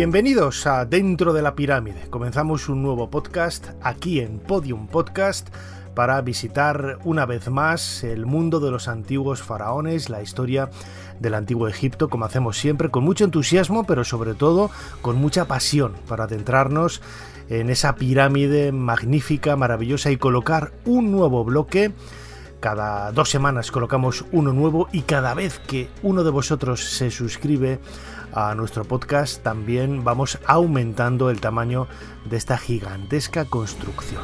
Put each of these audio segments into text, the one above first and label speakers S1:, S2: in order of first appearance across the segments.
S1: Bienvenidos a Dentro de la Pirámide. Comenzamos un nuevo podcast aquí en Podium Podcast para visitar una vez más el mundo de los antiguos faraones, la historia del antiguo Egipto, como hacemos siempre, con mucho entusiasmo, pero sobre todo con mucha pasión, para adentrarnos en esa pirámide magnífica, maravillosa y colocar un nuevo bloque. Cada dos semanas colocamos uno nuevo y cada vez que uno de vosotros se suscribe a nuestro podcast también vamos aumentando el tamaño de esta gigantesca construcción.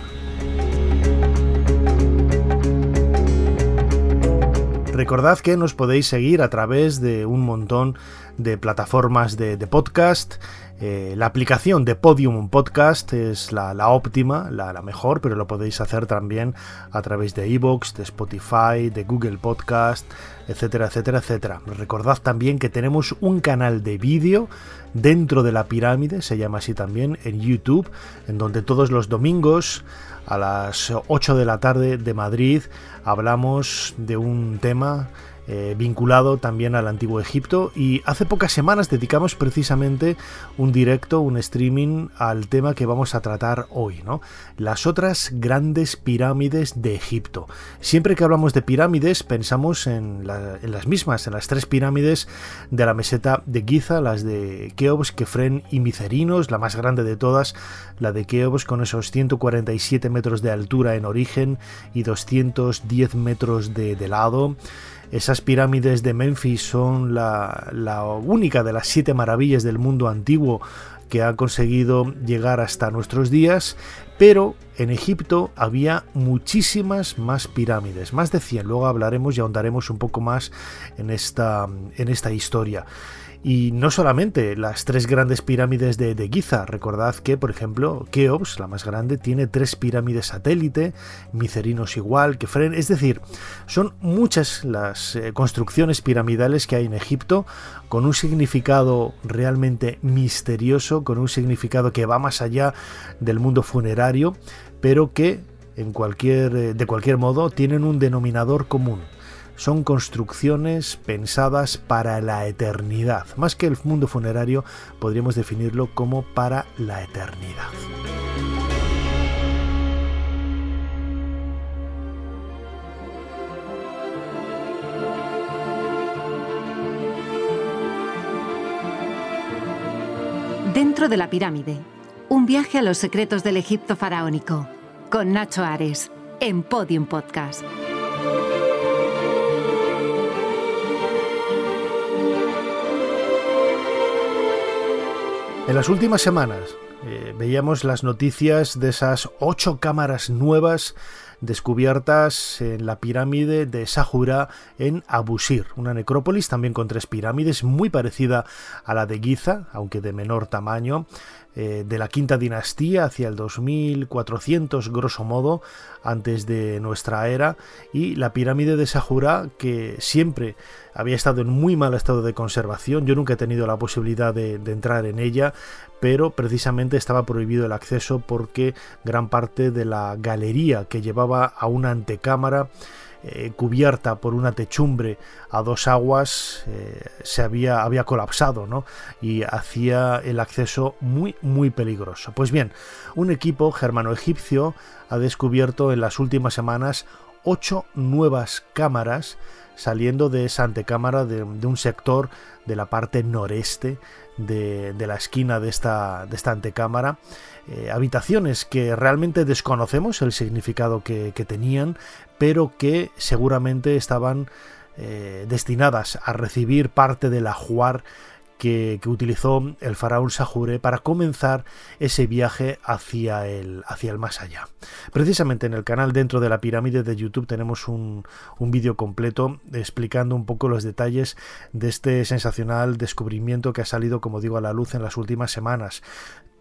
S1: Recordad que nos podéis seguir a través de un montón de plataformas de, podcast. Eh, la aplicación de Podium Podcast es la, óptima, la, la, mejor, pero lo podéis hacer también a través de iVoox, de Spotify, de Google Podcast, etcétera, etcétera, etcétera. Recordad también que tenemos un canal de vídeo dentro de la pirámide, se llama así también, en YouTube, en donde todos los domingos a las 8 de la tarde de Madrid hablamos de un tema eh, vinculado también al antiguo Egipto y hace pocas semanas dedicamos precisamente un directo, un streaming al tema que vamos a tratar hoy, ¿no? Las otras grandes pirámides de Egipto. Siempre que hablamos de pirámides pensamos en, las mismas, en las tres pirámides de la meseta de Giza, las de Keops, Kefren y Micerinos, la más grande de todas, la de Keops con esos 147 metros de altura en origen y 210 metros de, de lado. Esas pirámides de Memphis son la, única de las siete maravillas del mundo antiguo que ha conseguido llegar hasta nuestros días, pero en Egipto había muchísimas más pirámides, más de 100. Luego hablaremos y ahondaremos un poco más en esta, en esta historia. Y no solamente las tres grandes pirámides de, Giza, recordad que, por ejemplo, Keops, la más grande, tiene tres pirámides satélite, Micerinos igual, Kefren, es decir, son muchas las eh, construcciones piramidales que hay en Egipto con un significado realmente misterioso, con un significado que va más allá del mundo funerario, pero que en cualquier, eh, de cualquier modo tienen un denominador común son construcciones pensadas para la eternidad. Más que el mundo funerario, podríamos definirlo como para la eternidad.
S2: Dentro de la pirámide, un viaje a los secretos del Egipto faraónico, con Nacho Ares, en Podium Podcast.
S1: En las últimas semanas eh, veíamos las noticias de esas ocho cámaras nuevas descubiertas en la pirámide de Sahura en Abusir, una necrópolis también con tres pirámides muy parecida a la de Giza, aunque de menor tamaño, eh, de la quinta dinastía hacia el 2400 grosso modo antes de nuestra era y la pirámide de Sahura que siempre había estado en muy mal estado de conservación. Yo nunca he tenido la posibilidad de, de entrar en ella pero precisamente estaba prohibido el acceso porque gran parte de la galería que llevaba a una antecámara eh, cubierta por una techumbre a dos aguas eh, se había, había colapsado ¿no? y hacía el acceso muy muy peligroso. Pues bien, un equipo germano-egipcio ha descubierto en las últimas semanas ocho nuevas cámaras saliendo de esa antecámara de, un sector de la parte noreste de, la esquina de esta, de esta antecámara. Eh, habitaciones que realmente desconocemos el significado que, que tenían, pero que seguramente estaban eh, destinadas a recibir parte del ajuar que, utilizó el faraón Sajure para comenzar ese viaje hacia el, hacia el más allá. Precisamente en el canal dentro de la pirámide de YouTube tenemos un, un vídeo completo explicando un poco los detalles de este sensacional descubrimiento que ha salido, como digo, a la luz en las últimas semanas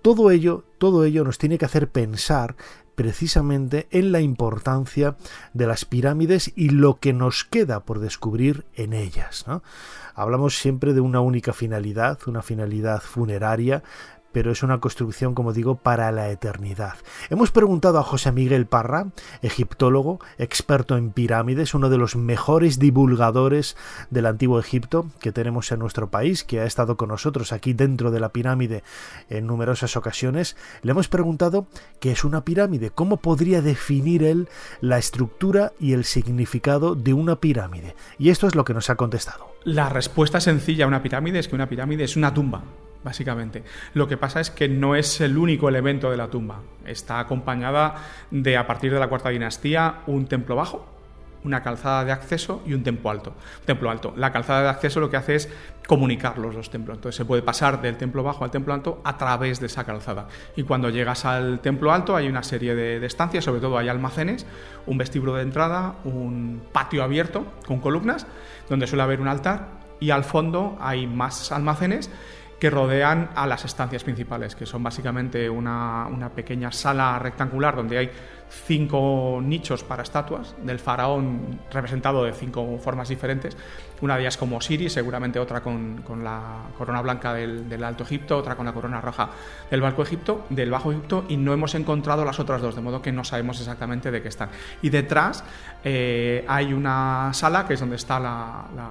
S1: todo ello, todo ello nos tiene que hacer pensar precisamente en la importancia de las pirámides y lo que nos queda por descubrir en ellas. Hablamos siempre de una única finalidad, una finalidad funeraria, pero es una construcción, como digo, para la eternidad. Hemos preguntado a José Miguel Parra, egiptólogo, experto en pirámides, uno de los mejores divulgadores del antiguo Egipto que tenemos en nuestro país, que ha estado con nosotros aquí dentro de la pirámide en numerosas ocasiones. Le hemos preguntado qué es una pirámide, cómo podría definir él la estructura y el significado de una pirámide. Y esto es lo que nos ha contestado.
S3: La respuesta sencilla a una pirámide es que una pirámide es una tumba básicamente. Lo que pasa es que no es el único elemento de la tumba. Está acompañada de, a partir de la cuarta dinastía, un templo bajo, una calzada de acceso y un templo alto. templo alto. La calzada de acceso lo que hace es comunicar los dos templos. Entonces se puede pasar del templo bajo al templo alto a través de esa calzada. Y cuando llegas al templo alto hay una serie de, estancias, sobre todo hay almacenes, un vestíbulo de entrada, un patio abierto con columnas, donde suele haber un altar y al fondo hay más almacenes que rodean a las estancias principales, que son básicamente una, pequeña sala rectangular donde hay cinco nichos para estatuas del faraón representado de cinco formas diferentes. Una de ellas como Osiris, seguramente otra con, la corona blanca del, Alto Egipto, otra con la corona roja del Bajo Egipto, del Bajo Egipto, y no hemos encontrado las otras dos, de modo que no sabemos exactamente de qué están. Y detrás eh, hay una sala que es donde está la la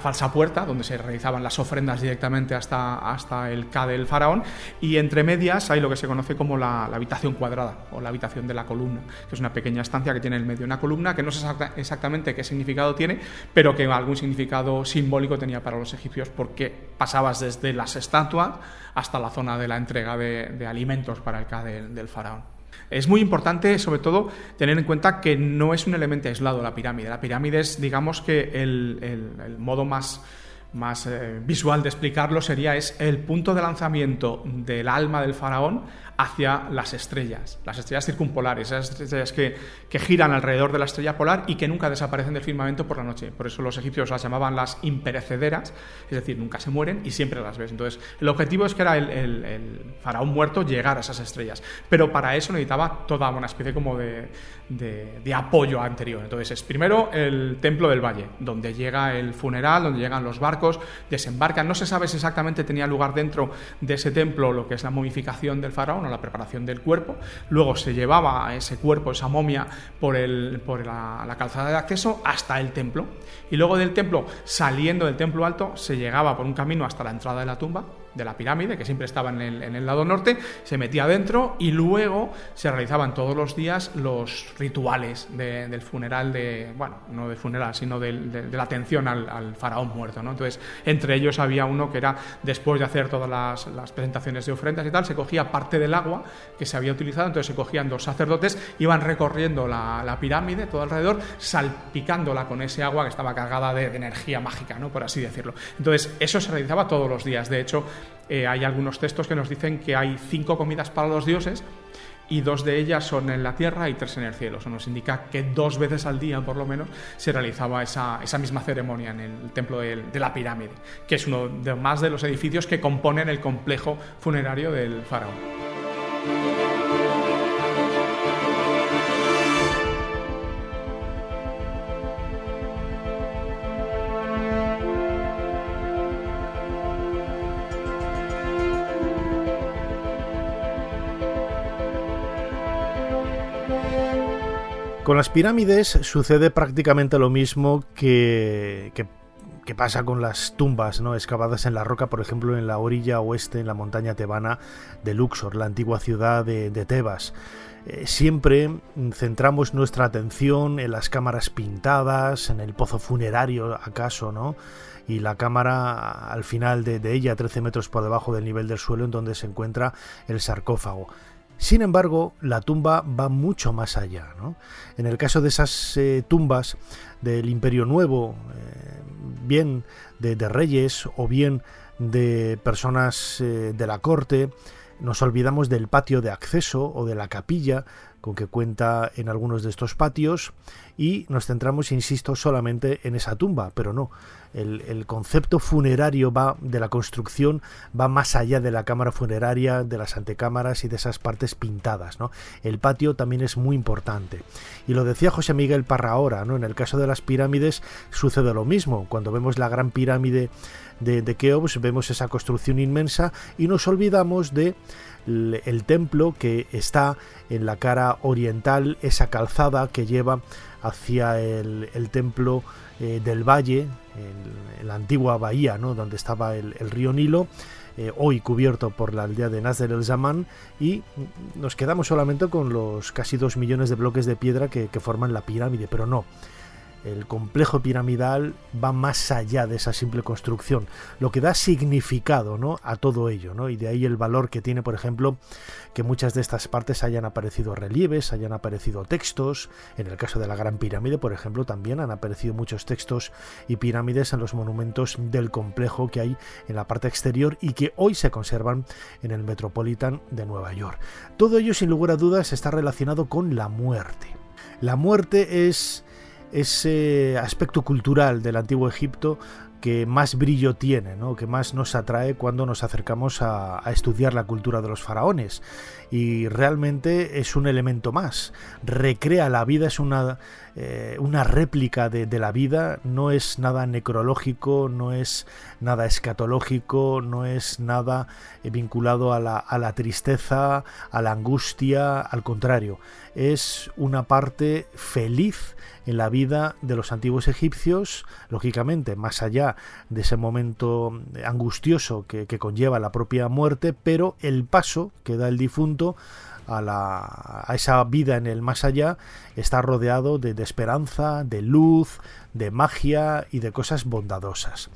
S3: falsa puerta, donde se realizaban las ofrendas directamente hasta, hasta el K del faraón, y entre medias hay lo que se conoce como la, habitación cuadrada o la habitación de la columna, que es una pequeña estancia que tiene en el medio una columna, que no sé exactamente qué significado tiene, pero que algún significado simbólico tenía para los egipcios, porque pasabas desde las estatuas hasta la zona de la entrega de, alimentos para el K del faraón. Es muy importante, sobre todo, tener en cuenta que no es un elemento aislado la pirámide. La pirámide es, digamos que, el, modo más más eh, visual de explicarlo sería es el punto de lanzamiento del alma del faraón hacia las estrellas, las estrellas circumpolares, esas estrellas que, que, giran alrededor de la estrella polar y que nunca desaparecen del firmamento por la noche. Por eso los egipcios las llamaban las imperecederas, es decir, nunca se mueren y siempre las ves. Entonces, el objetivo es que era el, faraón muerto llegar a esas estrellas, pero para eso necesitaba toda una especie como de, de, de apoyo anterior. Entonces, es primero el templo del valle, donde llega el funeral, donde llegan los barcos, desembarcan. No se sabe si exactamente tenía lugar dentro de ese templo lo que es la momificación del faraón la preparación del cuerpo. Luego se llevaba ese cuerpo, esa momia, por, el, por la, calzada de acceso hasta el templo. Y luego del templo, saliendo del templo alto, se llegaba por un camino hasta la entrada de la tumba de la pirámide, que siempre estaba en el, lado norte, se metía adentro y luego se realizaban todos los días los rituales del funeral de, bueno, no de funeral, sino de, la atención al, faraón muerto, ¿no? Entonces, entre ellos había uno que era, después de hacer todas las, presentaciones de ofrendas y tal, se cogía parte del agua que se había utilizado, entonces se cogían dos sacerdotes, iban recorriendo la, pirámide todo alrededor, salpicándola con ese agua que estaba cargada de, de energía mágica, ¿no? Por así decirlo. Entonces, eso se realizaba todos los días. De hecho, eh, hay algunos textos que nos dicen que hay cinco comidas para los dioses y dos de ellas son en la tierra y tres en el cielo. Eso nos indica que dos veces al día, por lo menos, se realizaba esa, misma ceremonia en el templo de, de, la pirámide, que es uno de más de los edificios que componen el complejo funerario del faraón.
S1: Con las pirámides sucede prácticamente lo mismo que, pasa con las tumbas ¿no? excavadas en la roca, por ejemplo, en la orilla oeste, en la montaña tebana de Luxor, la antigua ciudad de, Tebas. Eh, siempre centramos nuestra atención en las cámaras pintadas, en el pozo funerario, acaso, ¿no? y la cámara al final de, de, ella, 13 metros por debajo del nivel del suelo, en donde se encuentra el sarcófago. Sin embargo, la tumba va mucho más allá. En el caso de esas eh, tumbas del Imperio Nuevo, eh, bien de, reyes o bien de personas eh, de la corte, nos olvidamos del patio de acceso o de la capilla con que cuenta en algunos de estos patios y nos centramos, insisto, solamente en esa tumba, pero no. El, concepto funerario va de la construcción va más allá de la cámara funeraria, de las antecámaras y de esas partes pintadas. ¿no? El patio también es muy importante. Y lo decía José Miguel Parra ahora, ¿no? en el caso de las pirámides sucede lo mismo. Cuando vemos la gran pirámide de, de Keops, vemos esa construcción inmensa y nos olvidamos de el templo que está en la cara oriental, esa calzada que lleva hacia el, templo eh, del valle, la antigua bahía, ¿no? donde estaba el, río Nilo, eh, hoy cubierto por la aldea de Nasser el Zaman, y nos quedamos solamente con los casi dos millones de bloques de piedra que forman la pirámide, pero no el complejo piramidal va más allá de esa simple construcción, lo que da significado ¿no? a todo ello, ¿no? y de ahí el valor que tiene, por ejemplo, que muchas de estas partes hayan aparecido relieves, hayan aparecido textos, en el caso de la Gran Pirámide, por ejemplo, también han aparecido muchos textos y pirámides en los monumentos del complejo que hay en la parte exterior y que hoy se conservan en el Metropolitan de Nueva York. Todo ello, sin lugar a dudas, está relacionado con la muerte. La muerte es ese aspecto cultural del antiguo Egipto que más brillo tiene, ¿no? que más nos atrae cuando nos acercamos a, estudiar la cultura de los faraones. Y realmente es un elemento más. Recrea la vida, es una, eh, una réplica de, la vida, no es nada necrológico, no es nada escatológico, no es nada eh, vinculado a la, a la tristeza, a la angustia, al contrario, es una parte feliz en la vida de los antiguos egipcios, lógicamente, más allá de ese momento angustioso que, conlleva la propia muerte, pero el paso que da el difunto a, la, a, esa vida en el más allá está rodeado de, esperanza, de luz, de magia y de cosas bondadosas.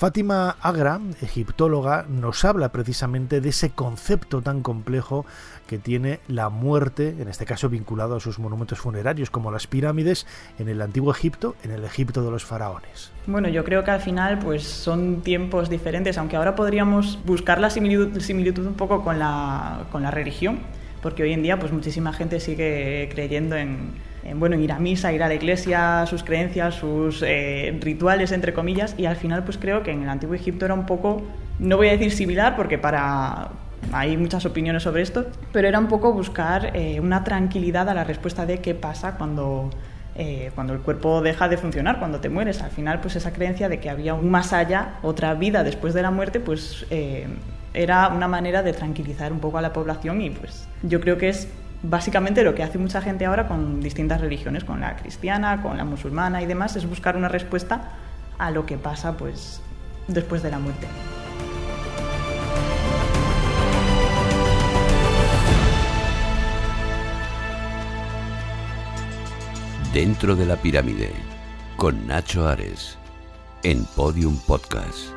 S1: Fátima Agra, egiptóloga, nos habla precisamente de ese concepto tan complejo que tiene la muerte, en este caso vinculado a sus monumentos funerarios como las pirámides en el antiguo Egipto, en el Egipto de los faraones.
S4: Bueno, yo creo que al final pues son tiempos diferentes, aunque ahora podríamos buscar la similitud, un poco con la, con la religión, porque hoy en día pues muchísima gente sigue creyendo en bueno, ir a misa, ir a la iglesia, sus creencias, sus eh, rituales, entre comillas, y al final pues creo que en el antiguo Egipto era un poco, no voy a decir similar, porque para hay muchas opiniones sobre esto, pero era un poco buscar eh, una tranquilidad a la respuesta de qué pasa cuando, eh, cuando el cuerpo deja de funcionar, cuando te mueres. Al final, pues esa creencia de que había un más allá, otra vida después de la muerte, pues era una manera de tranquilizar un poco a la población y pues yo creo que es básicamente lo que hace mucha gente ahora con distintas religiones, con la cristiana, con la musulmana y demás, es buscar una respuesta a lo que pasa pues después de la muerte.
S5: Dentro de la pirámide, con Nacho Ares, en Podium Podcast.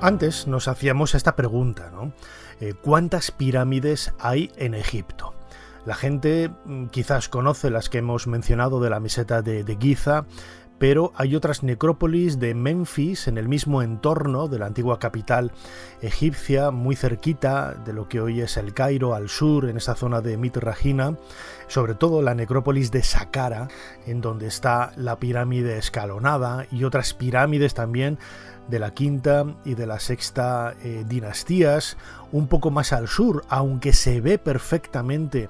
S1: Antes nos hacíamos esta pregunta, ¿no? Eh, ¿Cuántas pirámides hay en Egipto? La gente mm, quizás conoce las que hemos mencionado de la meseta de, Giza, pero hay otras necrópolis de Memphis en el mismo entorno de la antigua capital egipcia, muy cerquita de lo que hoy es el Cairo, al sur, en esa zona de Mitrahina, sobre todo la necrópolis de Saqqara, en donde está la pirámide escalonada y otras pirámides también de la quinta y de la sexta eh, dinastías, un poco más al sur, aunque se ve perfectamente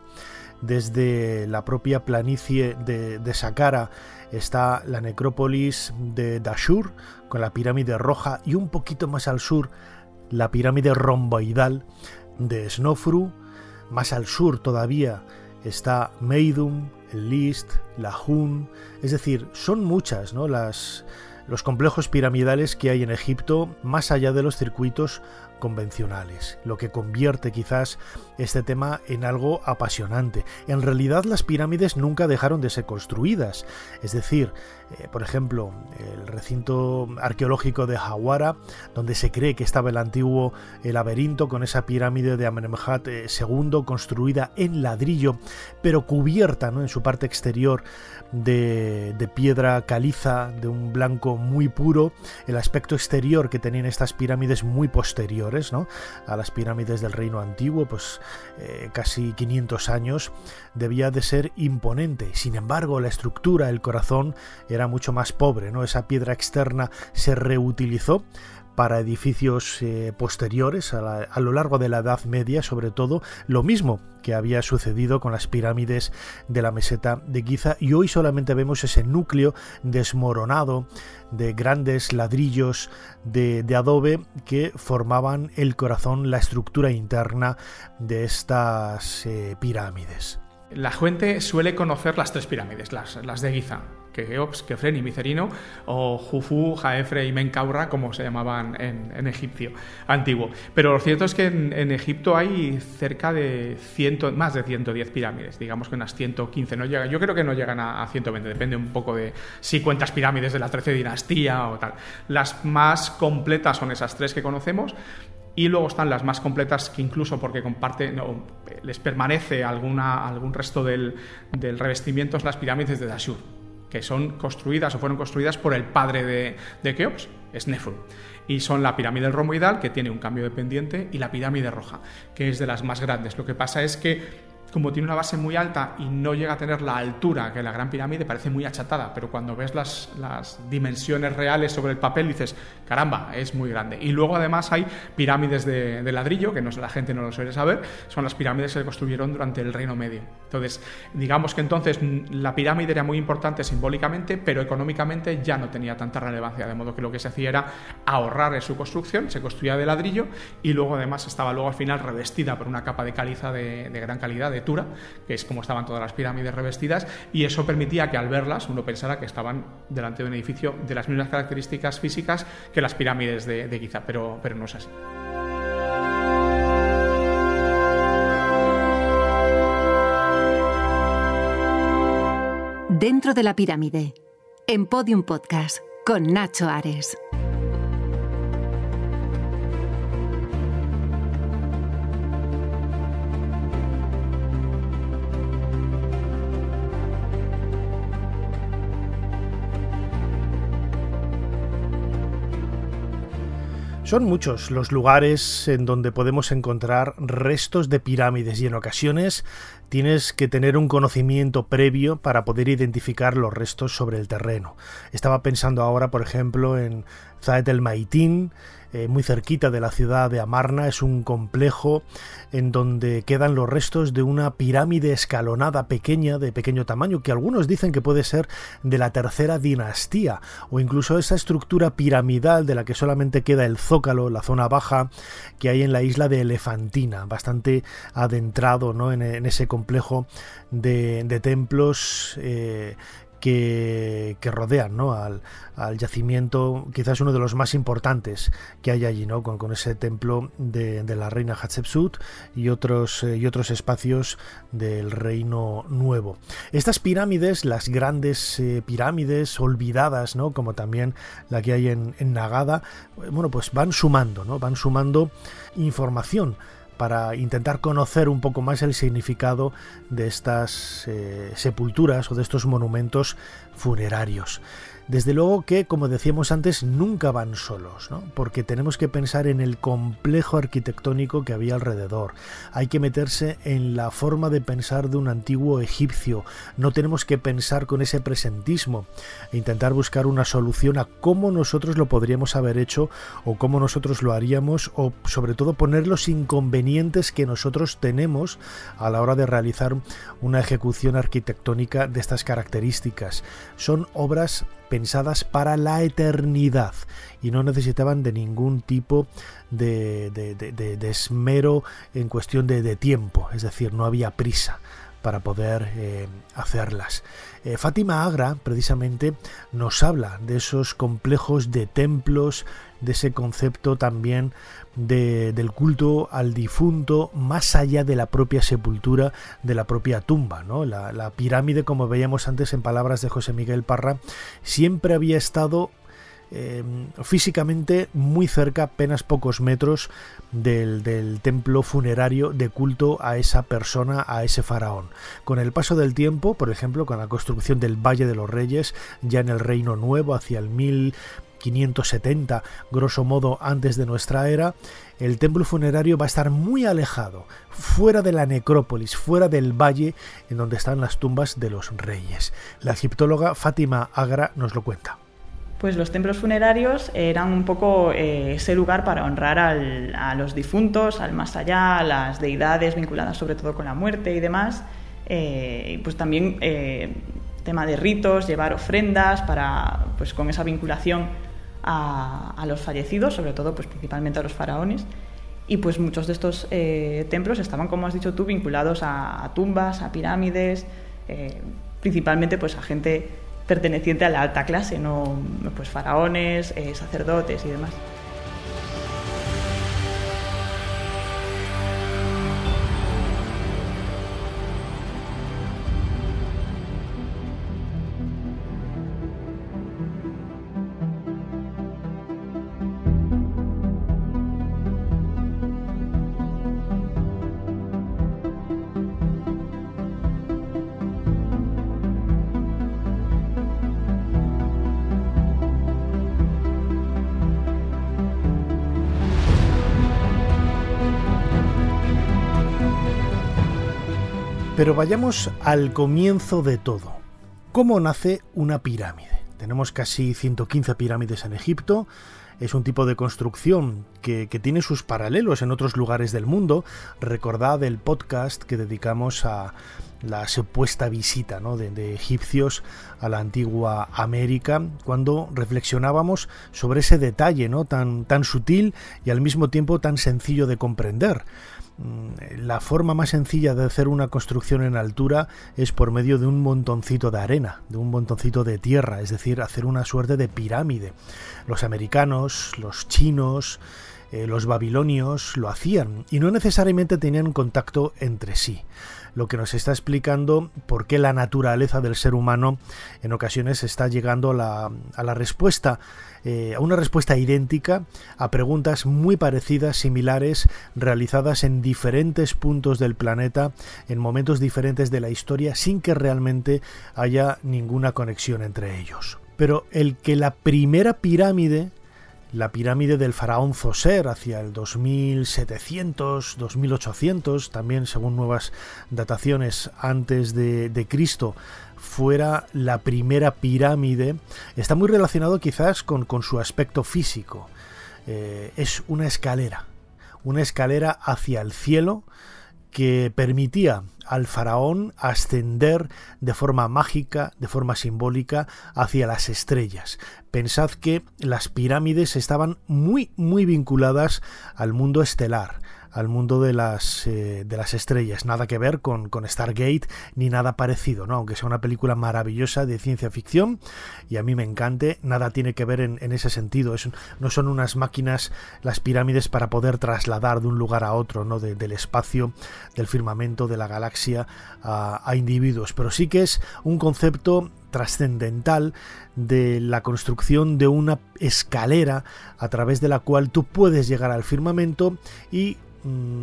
S1: desde la propia planicie de, de Saqqara está la necrópolis de Dashur con la pirámide roja y un poquito más al sur la pirámide romboidal de Snofru. Más al sur todavía está Meidum, el List, la Hun, es decir, son muchas ¿no? las, los complejos piramidales que hay en Egipto más allá de los circuitos convencionales, lo que convierte quizás este tema en algo apasionante. En realidad las pirámides nunca dejaron de ser construidas, es decir, eh, por ejemplo, el recinto arqueológico de Hawara, donde se cree que estaba el antiguo laberinto con esa pirámide de Amenemhat II eh, construida en ladrillo, pero cubierta ¿no? en su parte exterior de, de, piedra caliza, de un blanco muy puro, el aspecto exterior que tenían estas pirámides muy ¿no? a las pirámides del reino antiguo, pues eh, casi 500 años, debía de ser imponente. Sin embargo, la estructura, el corazón, era mucho más pobre, ¿no? Esa piedra externa se reutilizó para edificios eh, posteriores a, lo largo de la Edad Media, sobre todo, lo mismo que había sucedido con las pirámides de la meseta de Giza y hoy solamente vemos ese núcleo desmoronado de grandes ladrillos de, adobe que formaban el corazón, la estructura interna de estas eh, pirámides.
S3: La gente suele conocer las tres pirámides, las, las de Giza, Keops, Kefren y Micerino, o Jufu, Jaefre y Menkaura, como se llamaban en, egipcio antiguo. Pero lo cierto es que en, Egipto hay cerca de ciento, más de 110 pirámides, digamos que unas 115 no llega. Yo creo que no llegan a, a 120, depende un poco de si cuentas pirámides de la 13 dinastía o tal. Las más completas son esas tres que conocemos, y luego están las más completas que incluso porque comparte, les permanece alguna, algún resto del, del revestimiento, las pirámides de Dashur que son construidas o fueron construidas por el padre de, de Keops, Snefru. Y son la pirámide romoidal, que tiene un cambio de pendiente, y la pirámide roja, que es de las más grandes. Lo que pasa es que como tiene una base muy alta y no llega a tener la altura que la Gran Pirámide, parece muy achatada, pero cuando ves las, dimensiones reales sobre el papel dices, caramba, es muy grande. Y luego además hay pirámides de, ladrillo, que la gente no lo suele saber, son las pirámides que se construyeron durante el Reino Medio. Entonces, digamos que entonces la pirámide era muy importante simbólicamente, pero económicamente ya no tenía tanta relevancia, de modo que lo que se hacía era ahorrar en su construcción, se construía de ladrillo y luego además estaba luego al final revestida por una capa de caliza de, de gran calidad, de que es como estaban todas las pirámides revestidas, y eso permitía que al verlas uno pensara que estaban delante de un edificio de las mismas características físicas que las pirámides de, de Giza, pero, pero no es así.
S2: Dentro de la pirámide, en Podium Podcast, con Nacho Ares.
S1: Son muchos los lugares en donde podemos encontrar restos de pirámides y en ocasiones tienes que tener un conocimiento previo para poder identificar los restos sobre el terreno. Estaba pensando ahora, por ejemplo, en Zaet el Maitín, eh, muy cerquita de la ciudad de Amarna. Es un complejo en donde quedan los restos de una pirámide escalonada pequeña, de pequeño tamaño, que algunos dicen que puede ser de la tercera dinastía, o incluso esa estructura piramidal de la que solamente queda el zócalo, la zona baja que hay en la isla de Elefantina, bastante adentrado ¿no? en, ese complejo de, templos eh, que, rodean ¿no? al, yacimiento, quizás uno de los más importantes que hay allí, ¿no? con, ese templo de, la reina Hatshepsut y otros, eh, y otros espacios del Reino Nuevo. Estas pirámides, las grandes eh, pirámides olvidadas, ¿no? como también la que hay en, en Nagada, bueno, pues van sumando, ¿no? van sumando información para intentar conocer un poco más el significado de estas eh, sepulturas o de estos monumentos funerarios. Desde luego que, como decíamos antes, nunca van solos, ¿no? porque tenemos que pensar en el complejo arquitectónico que había alrededor. Hay que meterse en la forma de pensar de un antiguo egipcio. No tenemos que pensar con ese presentismo e intentar buscar una solución a cómo nosotros lo podríamos haber hecho o cómo nosotros lo haríamos o sobre todo poner los inconvenientes que nosotros tenemos a la hora de realizar una ejecución arquitectónica de estas características. Son obras pensadas para la eternidad y no necesitaban de ningún tipo de, esmero en cuestión de, tiempo, es decir, no había prisa para poder eh, hacerlas. Eh, Fátima Agra precisamente nos habla de esos complejos de templos, de ese concepto también del culto al difunto más allá de la propia sepultura, de la propia tumba. ¿no? La, la pirámide, como veíamos antes en palabras de José Miguel Parra, siempre había estado Em, físicamente muy cerca, apenas pocos metros del, del, templo funerario de culto a esa persona, a ese faraón. Con el paso del tiempo, por ejemplo, con la construcción del Valle de los Reyes, ya en el Reino Nuevo, hacia el 1570, grosso modo antes de nuestra era, el templo funerario va a estar muy alejado, fuera de la necrópolis, fuera del valle en donde están las tumbas de los reyes. La egiptóloga Fátima Agra nos lo cuenta
S4: pues los templos funerarios eran un poco eh, ese lugar para honrar a los difuntos, al más allá, a las deidades vinculadas sobre todo con la muerte y demás. Eh, pues también eh, tema de ritos, llevar ofrendas para, pues con esa vinculación a, los fallecidos, sobre todo pues principalmente a los faraones. Y pues muchos de estos templos estaban, como has dicho tú, vinculados a, tumbas, a pirámides, principalmente pues a gente perteneciente a la alta clase, no pues faraones, eh, sacerdotes y demás.
S1: Pero vayamos al comienzo de todo. ¿Cómo nace una pirámide? Tenemos casi 115 pirámides en Egipto. Es un tipo de construcción que, tiene sus paralelos en otros lugares del mundo. Recordad el podcast que dedicamos a la supuesta visita de, de, egipcios a la antigua América, cuando reflexionábamos sobre ese detalle ¿no? tan, tan sutil y al mismo tiempo tan sencillo de comprender. Mm, la forma más sencilla de hacer una construcción en altura es por medio de un montoncito de arena, de un montoncito de tierra, es decir, hacer una suerte de pirámide. Los americanos, los chinos, eh, los babilonios lo hacían y no necesariamente tenían contacto entre sí lo que nos está explicando por qué la naturaleza del ser humano en ocasiones está llegando a la, a la respuesta, eh, a una respuesta idéntica a preguntas muy parecidas, similares, realizadas en diferentes puntos del planeta, en momentos diferentes de la historia, sin que realmente haya ninguna conexión entre ellos. Pero el que la primera pirámide la pirámide del faraón Zoser hacia el 2700, 2800, también según nuevas dataciones antes de, Cristo, fuera la primera pirámide, está muy relacionado quizás con, su aspecto físico. Eh, es una escalera, una escalera hacia el cielo que permitía al faraón ascender de forma mágica, de forma simbólica, hacia las estrellas. Pensad que las pirámides estaban muy, muy vinculadas al mundo estelar, al mundo de las, eh, de las estrellas. Nada que ver con, con, Stargate ni nada parecido, ¿no? Aunque sea una película maravillosa de ciencia ficción y a mí me encante, nada tiene que ver en, ese sentido. no son unas máquinas las pirámides para poder trasladar de un lugar a otro, ¿no? del espacio, del firmamento, de la galaxia a, a individuos. Pero sí que es un concepto trascendental de la construcción de una escalera a través de la cual tú puedes llegar al firmamento y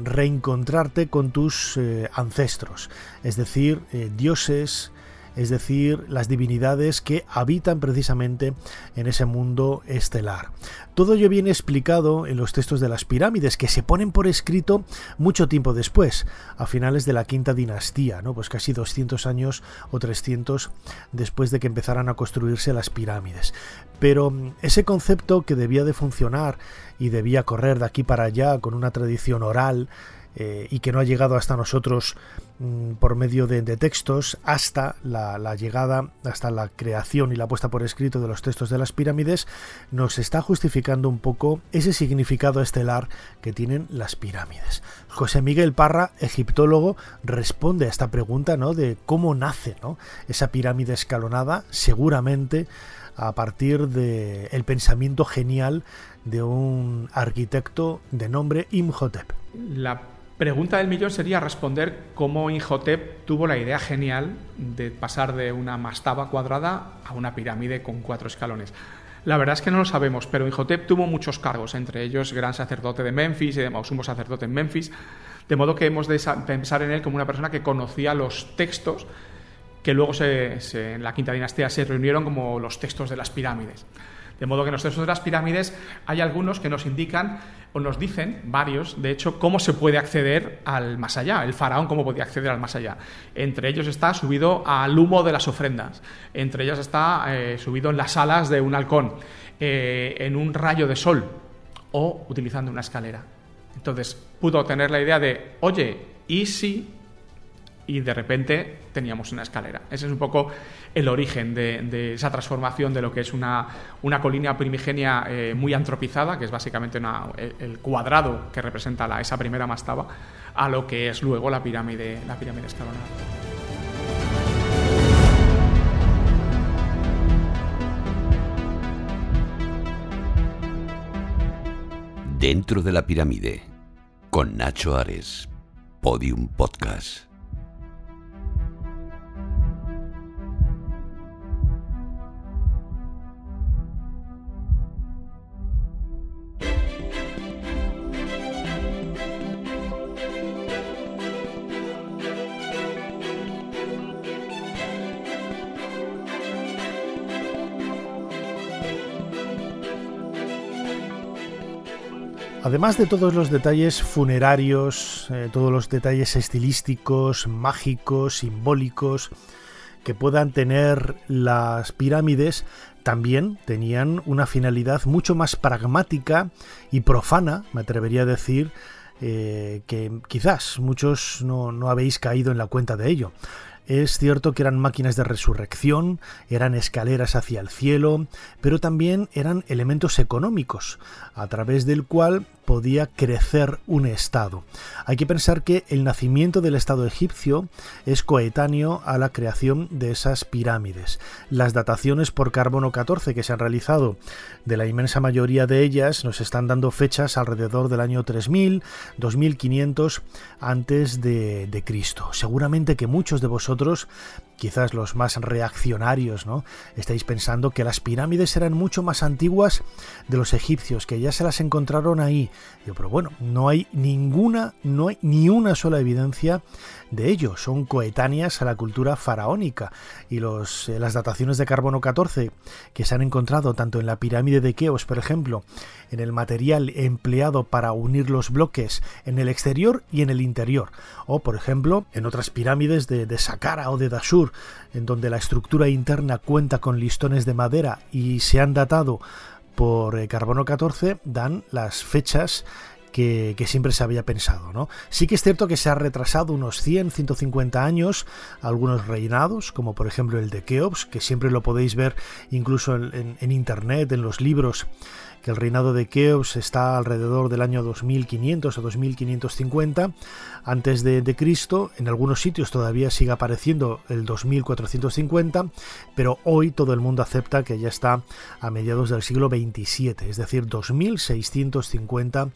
S1: reencontrarte con tus eh, ancestros, es decir, eh, dioses, es decir, las divinidades que habitan precisamente en ese mundo estelar. Todo ello viene explicado en los textos de las pirámides, que se ponen por escrito mucho tiempo después, a finales de la quinta dinastía, ¿no? pues casi 200 años o 300 después de que empezaran a construirse las pirámides. Pero mm, ese concepto que debía de funcionar y debía correr de aquí para allá con una tradición oral, eh, y que no ha llegado hasta nosotros mm, por medio de, textos hasta la, llegada, hasta la creación y la puesta por escrito de los textos de las pirámides, nos está justificando un poco ese significado estelar que tienen las pirámides. José Miguel Parra, egiptólogo, responde a esta pregunta ¿no? de cómo nace esa pirámide escalonada, seguramente a partir del el pensamiento genial de un arquitecto de nombre Imhotep.
S3: Pregunta del millón sería responder cómo Imhotep tuvo la idea genial de pasar de una mastaba cuadrada a una pirámide con cuatro escalones. La verdad es que no lo sabemos, pero Imhotep tuvo muchos cargos, entre ellos gran sacerdote de Memphis y o sumo sacerdote en Memphis, de modo que hemos de pensar en él como una persona que conocía los textos que luego en la quinta dinastía se reunieron como los textos de las pirámides. De modo que en los textos de las pirámides hay algunos que nos indican o nos dicen, varios, de hecho, cómo se puede acceder al más allá, el faraón cómo podía acceder al más allá. Entre ellos está subido al humo de las ofrendas, entre ellas está eh, subido en las alas de un halcón, eh, en un rayo de sol o utilizando una escalera. Entonces pudo tener la idea de, oye, ¿y si y de repente teníamos una escalera. Ese es un poco el origen de, esa transformación de lo que es una, una colina primigenia eh, muy antropizada, que es básicamente el, cuadrado que representa la, esa primera mastaba, a lo que es luego la pirámide, la pirámide escalonada.
S5: Dentro de la pirámide, con Nacho Ares, Podium Podcast.
S1: Además de todos los detalles funerarios, eh, todos los detalles estilísticos, mágicos, simbólicos que puedan tener las pirámides, también tenían una finalidad mucho más pragmática y profana, me atrevería a decir, eh, que quizás muchos no, no habéis caído en la cuenta de ello. Es cierto que eran máquinas de resurrección, eran escaleras hacia el cielo, pero también eran elementos económicos, a través del cual podía crecer un Estado. Hay que pensar que el nacimiento del Estado egipcio es coetáneo a la creación de esas pirámides. Las dataciones por carbono 14 que se han realizado de la inmensa mayoría de ellas nos están dando fechas alrededor del año 3000, 2500 antes de, Cristo. Seguramente que muchos de vosotros nosotros quizás los más reaccionarios, ¿no? Estáis pensando que las pirámides eran mucho más antiguas de los egipcios, que ya se las encontraron ahí. pero bueno, no hay ninguna, no hay ni una sola evidencia de ello. Son coetáneas a la cultura faraónica y los, eh, las dataciones de carbono 14 que se han encontrado tanto en la pirámide de Keos, por ejemplo, en el material empleado para unir los bloques en el exterior y en el interior, o por ejemplo en otras pirámides de, de Saqqara o de Dashur, en donde la estructura interna cuenta con listones de madera y se han datado por eh, carbono 14, dan las fechas que, siempre se había pensado. ¿no? Sí que es cierto que se ha retrasado unos 100, 150 años algunos reinados, como por ejemplo el de Keops, que siempre lo podéis ver incluso en internet, en los libros que el reinado de Keops está alrededor del año 2500 o 2550 antes de, Cristo. En algunos sitios todavía sigue apareciendo el 2450, pero hoy todo el mundo acepta que ya está a mediados del siglo XXVII, es decir, 2650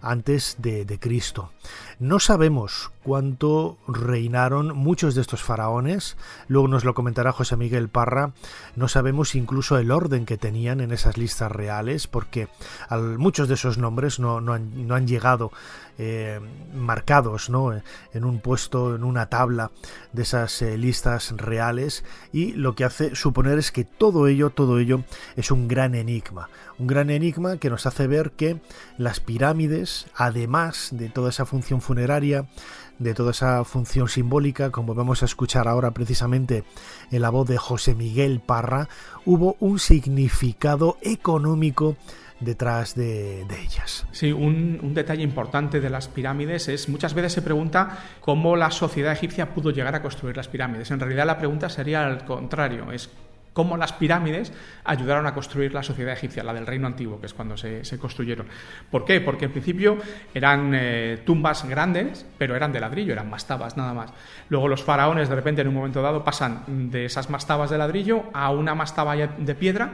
S1: antes de, de Cristo. No sabemos cuánto reinaron muchos de estos faraones, luego nos lo comentará José Miguel Parra, no sabemos incluso el orden que tenían en esas listas reales, porque muchos de esos nombres no, han, llegado eh, marcados ¿no? en un puesto, en una tabla de esas eh, listas reales, y lo que hace suponer es que todo ello, todo ello es un gran enigma, un gran enigma que nos hace ver que las pirámides, además de toda esa función funeraria, de toda esa función simbólica, como vamos a escuchar ahora precisamente en la voz de José Miguel Parra, hubo un significado económico detrás de, ellas.
S3: Sí, un, un, detalle importante de las pirámides es muchas veces se pregunta cómo la sociedad egipcia pudo llegar a construir las pirámides. En realidad la pregunta sería al contrario, es cómo las pirámides ayudaron a construir la sociedad egipcia, la del reino antiguo, que es cuando se, construyeron. ¿Por qué? Porque en principio eran eh, tumbas grandes, pero eran de ladrillo, eran mastabas nada más. Luego los faraones de repente en un momento dado pasan de esas mastabas de ladrillo a una mastaba de piedra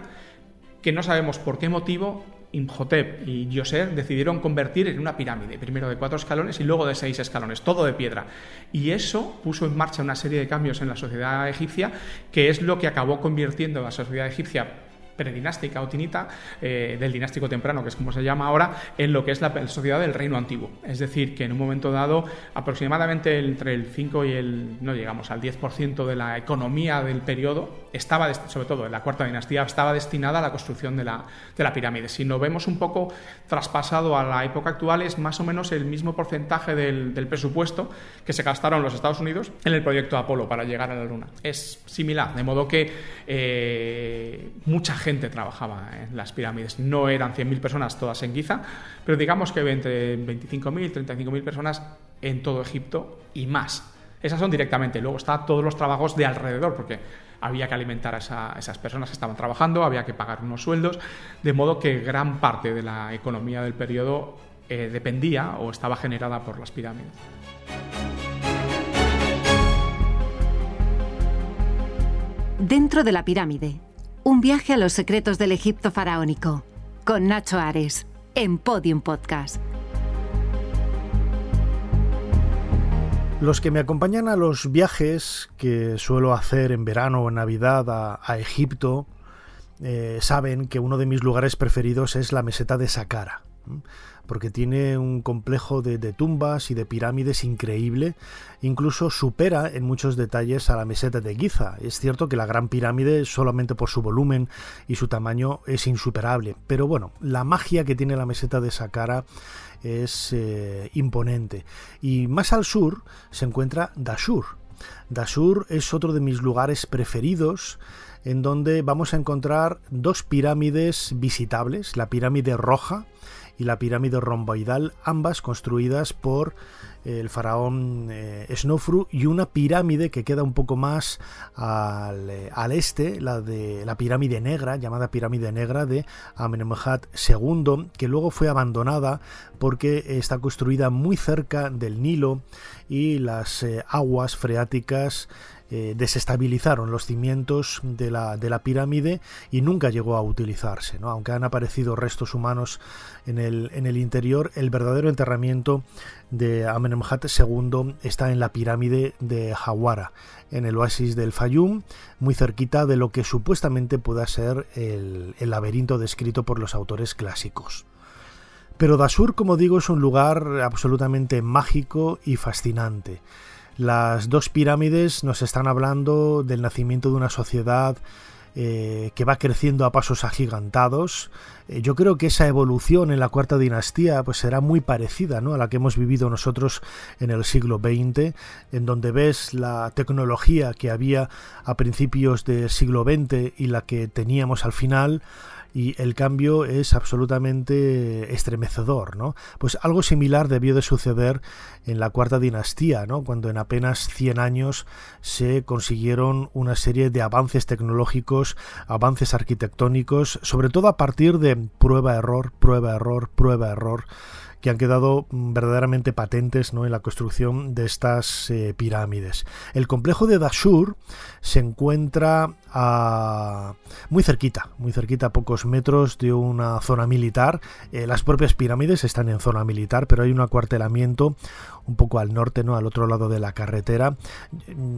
S3: que no sabemos por qué motivo Imhotep y Yoser decidieron convertir en una pirámide, primero de cuatro escalones y luego de seis escalones, todo de piedra. Y eso puso en marcha una serie de cambios en la sociedad egipcia, que es lo que acabó convirtiendo a la sociedad egipcia predinástica o tinita, eh, del dinástico temprano, que es como se llama ahora, en lo que es la sociedad del reino antiguo. Es decir, que en un momento dado, aproximadamente entre el 5 y el, no llegamos al 10% de la economía del periodo, estaba, sobre todo en la cuarta dinastía, estaba destinada a la construcción de la, de la pirámide. Si lo vemos un poco traspasado a la época actual, es más o menos el mismo porcentaje del, del presupuesto que se gastaron los Estados Unidos en el proyecto Apolo para llegar a la Luna. Es similar, de modo que eh, mucha gente trabajaba en las pirámides. No eran 100.000 personas todas en Giza, pero digamos que entre 25.000, 35.000 personas en todo Egipto y más. Esas son directamente. Luego están todos los trabajos de alrededor, porque había que alimentar a, esas personas que estaban trabajando, había que pagar unos sueldos, de modo que gran parte de la economía del periodo eh, dependía o estaba generada por las pirámides.
S2: Dentro de la pirámide, un viaje a los secretos del Egipto faraónico, con Nacho Ares, en Podium Podcast.
S1: Los que me acompañan a los viajes que suelo hacer en verano o en Navidad a, Egipto eh, saben que uno de mis lugares preferidos es la meseta de Saqqara porque tiene un complejo de, tumbas y de pirámides increíble, incluso supera en muchos detalles a la meseta de Giza. Es cierto que la gran pirámide, solamente por su volumen y su tamaño, es insuperable, pero bueno, la magia que tiene la meseta de Saqqara es eh, imponente. Y más al sur se encuentra Dashur. Dashur es otro de mis lugares preferidos en donde vamos a encontrar dos pirámides visitables, la pirámide roja y la pirámide romboidal, ambas construidas por eh, el faraón eh, Snofru y una pirámide que queda un poco más al, eh, al, este, la de la pirámide negra, llamada pirámide negra de Amenemhat II, que luego fue abandonada porque está construida muy cerca del Nilo y las aguas freáticas eh, desestabilizaron los cimientos de la, de la, pirámide y nunca llegó a utilizarse. ¿no? Aunque han aparecido restos humanos en el, en el interior, el verdadero enterramiento de Amenemhat II está en la pirámide de Hawara, en el oasis del Fayum, muy cerquita de lo que supuestamente pueda ser el, el laberinto descrito por los autores clásicos. Pero Dasur, como digo, es un lugar absolutamente mágico y fascinante. Las dos pirámides nos están hablando del nacimiento de una sociedad eh, que va creciendo a pasos agigantados. Eh, yo creo que esa evolución en la cuarta dinastía pues será muy parecida ¿no? a la que hemos vivido nosotros en el siglo XX, en donde ves la tecnología que había a principios del siglo XX y la que teníamos al final y el cambio es absolutamente estremecedor, ¿no? Pues algo similar debió de suceder en la cuarta dinastía, ¿no? Cuando en apenas 100 años se consiguieron una serie de avances tecnológicos, avances arquitectónicos, sobre todo a partir de prueba error, prueba error, prueba error que han quedado mm, verdaderamente patentes ¿no? en la construcción de estas eh, pirámides. El complejo de Dashur se encuentra muy cerquita, muy cerquita, a pocos metros de una zona militar. Eh, las propias pirámides están en zona militar, pero hay un acuartelamiento un poco al norte, ¿no? Al otro lado de la carretera.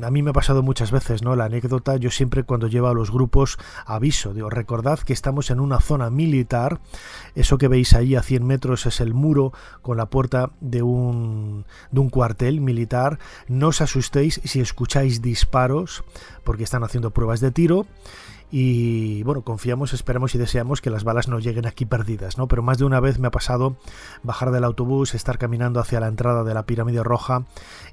S1: A mí me ha pasado muchas veces, ¿no? La anécdota, yo siempre cuando llevo a los grupos aviso, digo, recordad que estamos en una zona militar, eso que veis ahí a 100 metros es el muro con la puerta de un, de un cuartel militar, no os asustéis si escucháis disparos, porque están haciendo pruebas de tiro y bueno, confiamos, esperamos y deseamos que las balas no lleguen aquí perdidas, ¿no? Pero más de una vez me ha pasado bajar del autobús, estar caminando hacia la entrada de la pirámide roja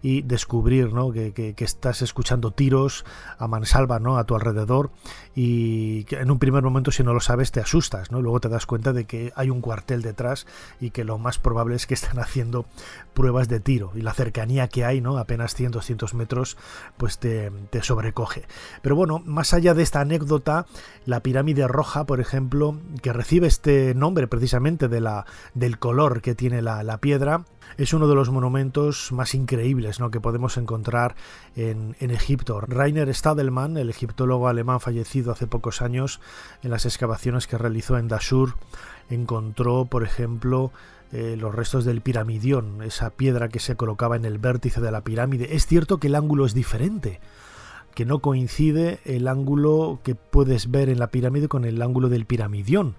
S1: y descubrir, ¿no? Que, estás escuchando tiros a mansalva, ¿no? A tu alrededor y que en un primer momento si no lo sabes te asustas, ¿no? Luego te das cuenta de que hay un cuartel detrás y que lo más probable es que están haciendo pruebas de tiro y la cercanía que hay, ¿no? Apenas 100, 200 metros, pues te sobrecoge. Pero bueno, más allá de esta anécdota la pirámide roja, por ejemplo, que recibe este nombre precisamente de la, del color que tiene la, piedra, es uno de los monumentos más increíbles ¿no? que podemos encontrar en, Egipto. Rainer Stadelmann, el egiptólogo alemán fallecido hace pocos años, en las excavaciones que realizó en Dashur, encontró, por ejemplo, eh, los restos del piramidión, esa piedra que se colocaba en el vértice de la pirámide. Es cierto que el ángulo es diferente, que no coincide el ángulo que puedes ver en la pirámide con el ángulo del piramidión.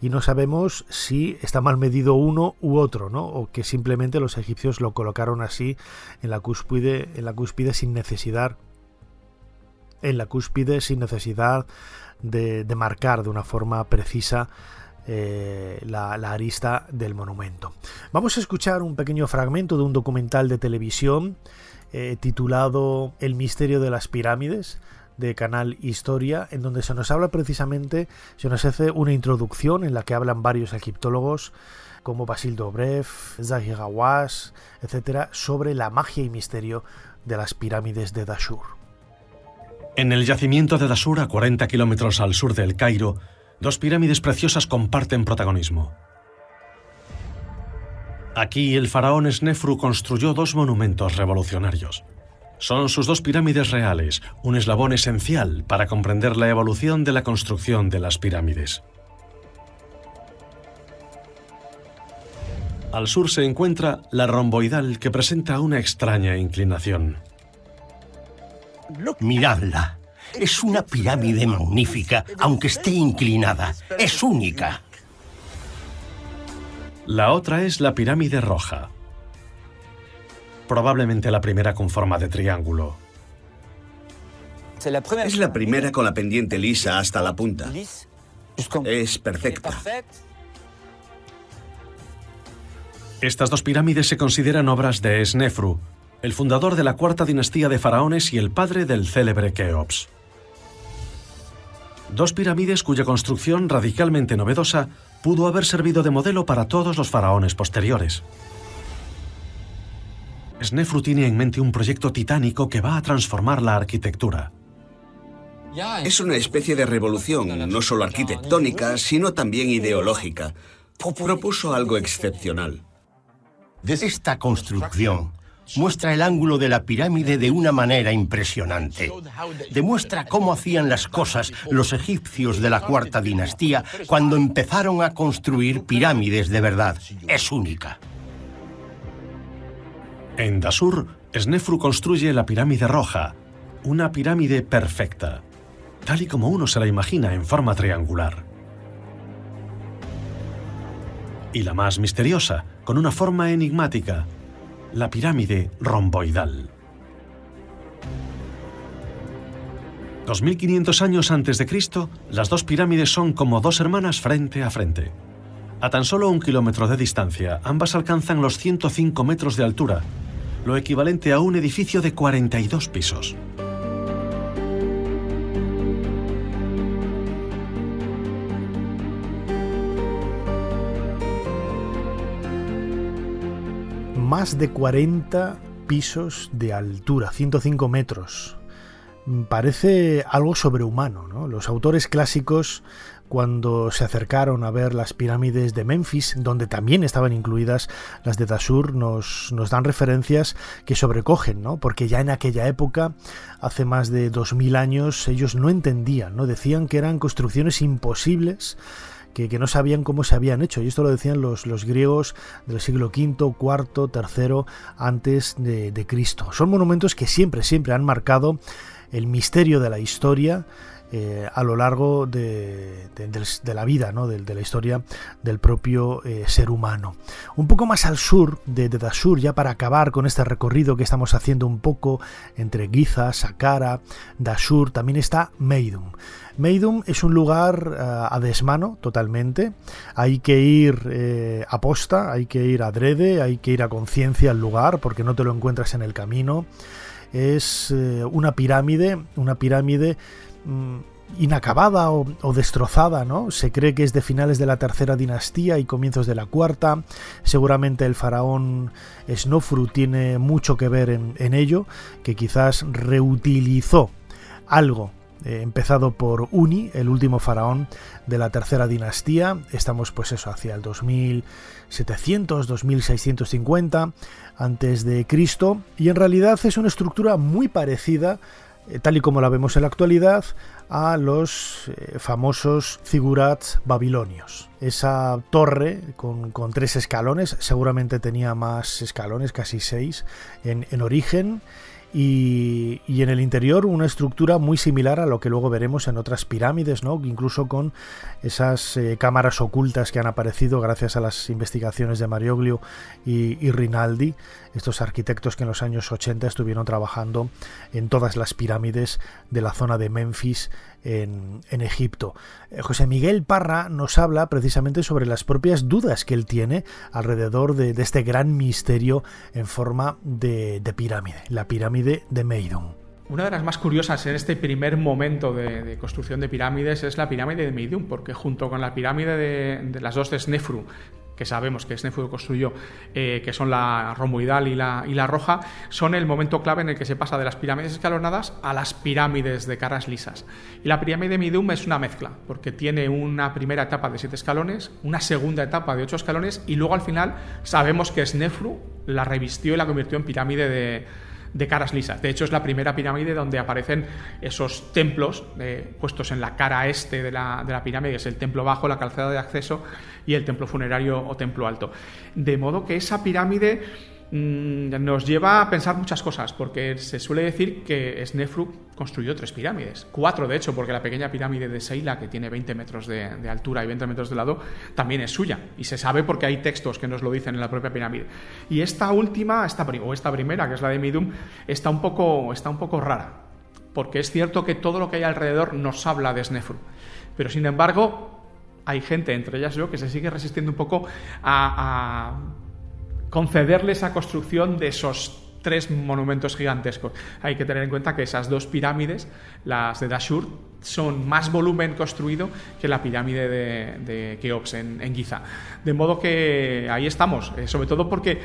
S1: Y no sabemos si está mal medido uno u otro, ¿no? O que simplemente los egipcios lo colocaron así en la cúspide, en la cúspide sin necesidad. En la cúspide sin necesidad de, marcar de una forma precisa eh, la, arista del monumento. Vamos a escuchar un pequeño fragmento de un documental de televisión eh, titulado El misterio de las pirámides de Canal Historia, en donde se nos habla precisamente, se nos hace una introducción en la que hablan varios egiptólogos como Basil Dobrev, Zahir Hawass, etcétera, sobre la magia y misterio de las pirámides de Dashur.
S6: En el yacimiento de Dashur, a 40 kilómetros al sur del Cairo, dos pirámides preciosas comparten protagonismo. Aquí el faraón Snefru construyó dos monumentos revolucionarios. Son sus dos pirámides reales, un eslabón esencial para comprender la evolución de la construcción de las pirámides. Al sur se encuentra la romboidal que presenta una extraña inclinación.
S7: Miradla. Es una pirámide magnífica, aunque esté inclinada. Es única.
S6: La otra es la pirámide roja, probablemente la primera con forma de triángulo.
S8: Es la primera con la pendiente lisa hasta la punta. Es perfecta.
S6: Estas dos pirámides se consideran obras de Snefru, el fundador de la cuarta dinastía de faraones y el padre del célebre Keops. Dos pirámides cuya construcción radicalmente novedosa pudo haber servido de modelo para todos los faraones posteriores. Snefru tiene en mente un proyecto titánico que va a transformar la arquitectura.
S8: Es una especie de revolución, no solo arquitectónica, sino también ideológica. Propuso algo excepcional.
S7: Esta construcción muestra el ángulo de la pirámide de una manera impresionante. Demuestra cómo hacían las cosas los egipcios de la cuarta dinastía cuando empezaron a construir pirámides de verdad. Es única.
S6: En Dasur, Snefru construye la pirámide roja, una pirámide perfecta, tal y como uno se la imagina en forma triangular. Y la más misteriosa, con una forma enigmática, la pirámide romboidal. 2500 años antes de Cristo, las dos pirámides son como dos hermanas frente a frente. A tan solo un kilómetro de distancia, ambas alcanzan los 105 metros de altura, lo equivalente a un edificio de 42 pisos.
S1: Más de 40 pisos de altura, 105 metros. Parece algo sobrehumano. ¿no? Los autores clásicos, cuando se acercaron a ver las pirámides de Memphis, donde también estaban incluidas las de Dashur, nos, nos dan referencias que sobrecogen, ¿no? porque ya en aquella época, hace más de 2000 años, ellos no entendían, ¿no? decían que eran construcciones imposibles que, no sabían cómo se habían hecho. Y esto lo decían los, los griegos del siglo V, IV, III antes de, de Cristo. Son monumentos que siempre, siempre han marcado el misterio de la historia eh, a lo largo de, la vida, ¿no? de, la historia del propio eh, ser humano. Un poco más al sur de, de Dashur, ya para acabar con este recorrido que estamos haciendo un poco entre Giza, Saqqara, Dashur, también está Meidum. Meidum es un lugar eh, a desmano totalmente. Hay que ir eh, a posta, hay que ir adrede, hay que ir a conciencia al lugar porque no te lo encuentras en el camino. Es eh, una pirámide, una pirámide mm, inacabada o, destrozada, ¿no? Se cree que es de finales de la tercera dinastía y comienzos de la cuarta. Seguramente el faraón Snofru tiene mucho que ver en ello, que quizás reutilizó algo eh, empezado por Uni, el último faraón de la tercera dinastía. Estamos pues eso, hacia el 2700, 2650 antes de Cristo y en realidad es una estructura muy parecida eh, tal y como la vemos en la actualidad, a los eh, famosos figurats babilonios. Esa torre con, tres escalones, seguramente tenía más escalones, casi seis, en, en origen, y, en el interior una estructura muy similar a lo que luego veremos en otras pirámides, ¿no? incluso con esas eh, cámaras ocultas que han aparecido gracias a las investigaciones de Marioglio y, y, Rinaldi, estos arquitectos que en los años 80 estuvieron trabajando en todas las pirámides de la zona de Memphis en, Egipto. Eh, José Miguel Parra nos habla precisamente sobre las propias dudas que él tiene alrededor de, este gran misterio en forma de, pirámide, la pirámide de Meidum.
S3: Una de las más curiosas en este primer momento de, construcción de pirámides es la pirámide de Meidum, porque junto con la pirámide de, de las dos de Snefru, que sabemos que Snefru construyó, eh, que son la romboidal y la, y la roja, son el momento clave en el que se pasa de las pirámides escalonadas a las pirámides de caras lisas. Y la pirámide de Midum es una mezcla, porque tiene una primera etapa de siete escalones, una segunda etapa de ocho escalones, y luego al final sabemos que Snefru la revistió y la convirtió en pirámide de, de caras lisas. De hecho, es la primera pirámide donde aparecen esos templos eh, puestos en la cara este de la, de la pirámide, es el templo bajo, la calzada de acceso y el templo funerario o templo alto. De modo que esa pirámide nos lleva a pensar muchas cosas, porque se suele decir que Snefru construyó tres pirámides, cuatro de hecho, porque la pequeña pirámide de Seila, que tiene 20 metros de, altura y 20 metros de lado, también es suya, y se sabe porque hay textos que nos lo dicen en la propia pirámide. Y esta última, esta, o esta primera, que es la de Midum, está un poco, está un poco rara, porque es cierto que todo lo que hay alrededor nos habla de Snefru, pero sin embargo hay gente, entre ellas yo, que se sigue resistiendo un poco a concederle esa construcción de esos tres monumentos gigantescos. Hay que tener en cuenta que esas dos pirámides, las de Dashur, son más volumen construido que la pirámide de, Keops en, en, Giza. De modo que ahí estamos, eh, sobre todo porque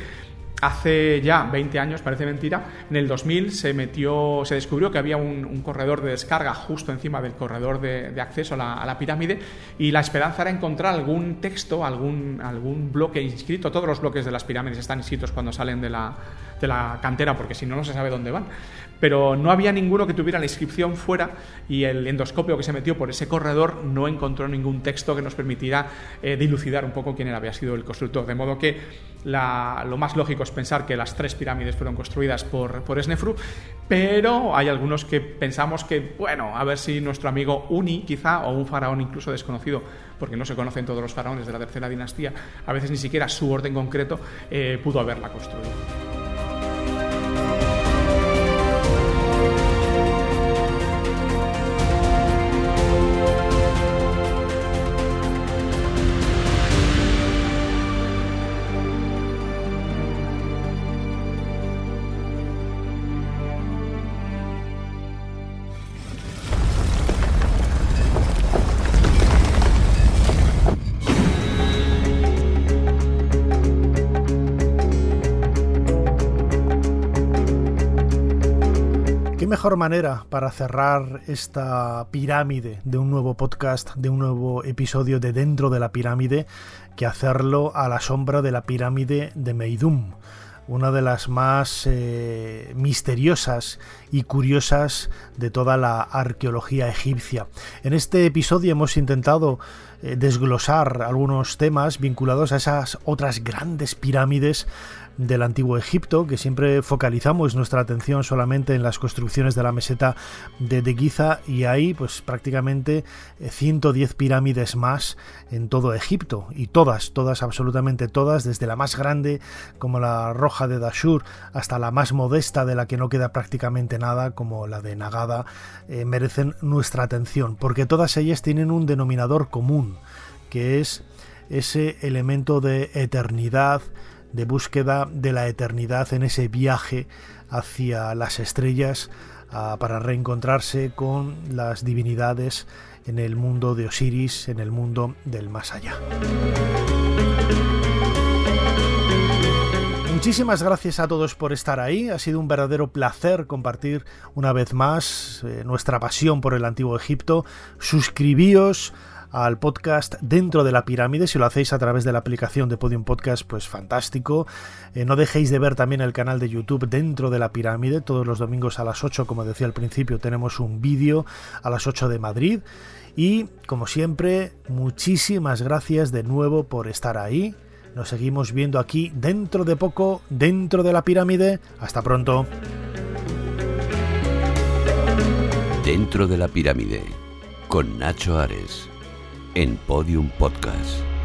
S3: hace ya 20 años, parece mentira, en el 2000 se metió, se descubrió que había un, corredor de descarga justo encima del corredor de, acceso a la, pirámide y la esperanza era encontrar algún texto, algún, algún bloque inscrito. Todos los bloques de las pirámides están inscritos cuando salen de la, de la cantera porque si no, no se sabe dónde van pero no había ninguno que tuviera la inscripción fuera y el endoscopio que se metió por ese corredor no encontró ningún texto que nos permitiera eh, dilucidar un poco quién había sido el constructor. De modo que lo más lógico es pensar que las tres pirámides fueron construidas por, por Snefru, pero hay algunos que pensamos que, bueno, a ver si nuestro amigo Uni, quizá, o un faraón incluso desconocido, porque no se conocen todos los faraones de la tercera dinastía, a veces ni siquiera su orden concreto, eh, pudo haberla construido.
S1: Manera para cerrar esta pirámide de un nuevo podcast, de un nuevo episodio de Dentro de la Pirámide, que hacerlo a la sombra de la pirámide de Meidum? una de las más eh, misteriosas y curiosas de toda la arqueología egipcia. En este episodio hemos intentado eh, desglosar algunos temas vinculados a esas otras grandes pirámides del antiguo Egipto, que siempre focalizamos nuestra atención solamente en las construcciones de la meseta de, de Giza y hay pues prácticamente 110 eh, pirámides más en todo Egipto y todas, todas, absolutamente todas, desde la más grande como la roja de Dashur hasta la más modesta de la que no queda prácticamente nada como la de Nagada, eh, merecen nuestra atención porque todas ellas tienen un denominador común que es ese elemento de eternidad, de búsqueda de la eternidad en ese viaje hacia las estrellas ah, para reencontrarse con las divinidades en el mundo de Osiris, en el mundo del más allá. Muchísimas gracias a todos por estar ahí. Ha sido un verdadero placer compartir una vez más eh, nuestra pasión por el antiguo Egipto. Suscribíos al podcast Dentro de la Pirámide. Si lo hacéis a través de la aplicación de Podium Podcast, pues fantástico. Eh, no dejéis de ver también el canal de YouTube Dentro de la Pirámide. Todos los domingos a las 8, como decía al principio, tenemos un vídeo a las 8 de Madrid. Y como siempre, muchísimas gracias de nuevo por estar ahí. Nos seguimos viendo aquí dentro de poco, dentro de la pirámide. Hasta pronto.
S5: Dentro de la pirámide, con Nacho Ares en Podium Podcast.